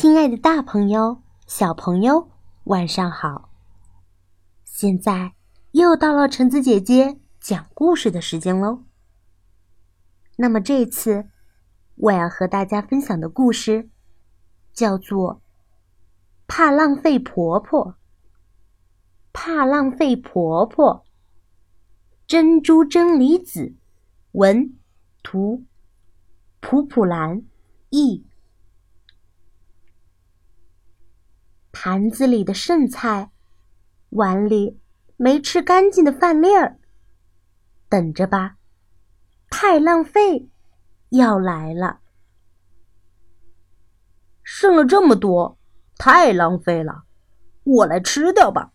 亲爱的，大朋友、小朋友，晚上好！现在又到了橙子姐姐讲故事的时间喽。那么这次我要和大家分享的故事叫做《怕浪费婆婆》。怕浪费婆婆，珍珠真理子，文，图，普普兰，译。盘子里的剩菜，碗里没吃干净的饭粒儿，等着吧，太浪费，要来了。剩了这么多，太浪费了，我来吃掉吧。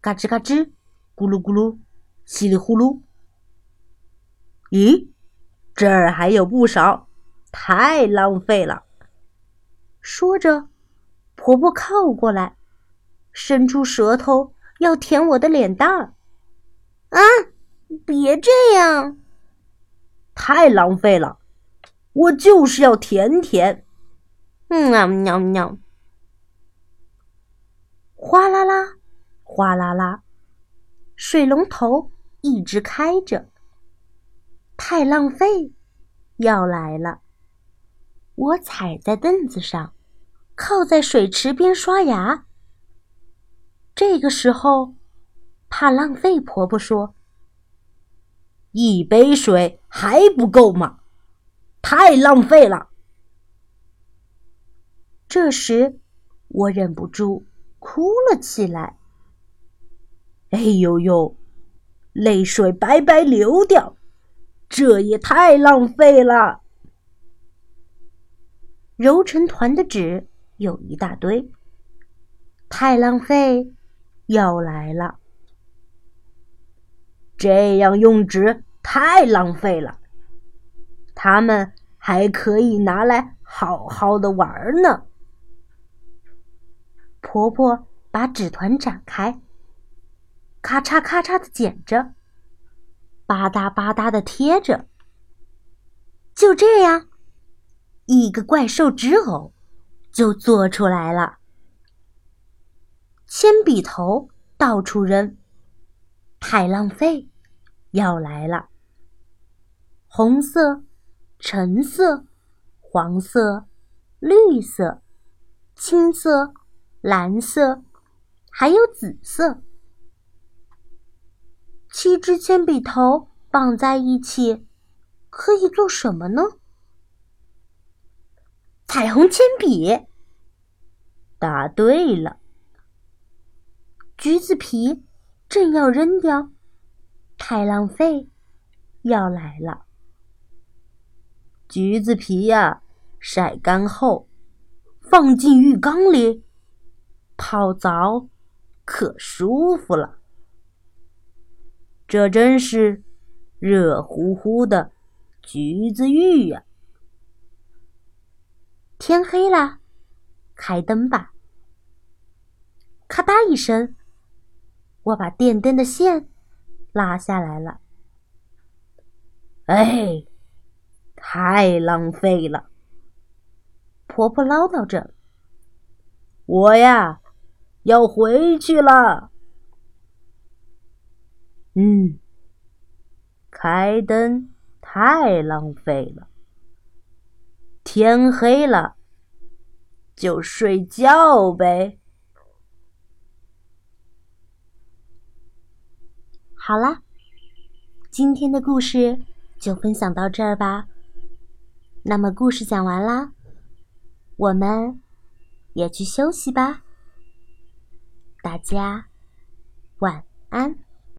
嘎吱嘎吱，咕噜咕噜，稀里呼噜。咦，这儿还有不少，太浪费了。说着。婆婆靠过来，伸出舌头要舔我的脸蛋儿。啊，别这样！太浪费了，我就是要舔舔。嗯啊喵喵！哗啦啦，哗啦啦，水龙头一直开着。太浪费，要来了！我踩在凳子上。靠在水池边刷牙。这个时候，怕浪费，婆婆说：“一杯水还不够吗？太浪费了。”这时，我忍不住哭了起来。哎呦呦，泪水白白流掉，这也太浪费了。揉成团的纸。有一大堆，太浪费，要来了。这样用纸太浪费了，他们还可以拿来好好的玩呢。婆婆把纸团展开，咔嚓咔嚓的剪着，吧嗒吧嗒的贴着。就这样，一个怪兽纸偶。就做出来了。铅笔头到处扔，太浪费，要来了。红色、橙色、黄色、绿色、青色、蓝色，还有紫色。七支铅笔头绑在一起，可以做什么呢？彩虹铅笔，答对了。橘子皮正要扔掉，太浪费，要来了。橘子皮呀，晒干后放进浴缸里泡澡，可舒服了。这真是热乎乎的橘子浴呀！天黑了，开灯吧！咔嗒一声，我把电灯的线拉下来了。哎，太浪费了！婆婆唠叨着：“我呀，要回去了。”嗯，开灯太浪费了。天黑了，就睡觉呗。好啦，今天的故事就分享到这儿吧。那么故事讲完啦，我们也去休息吧。大家晚安。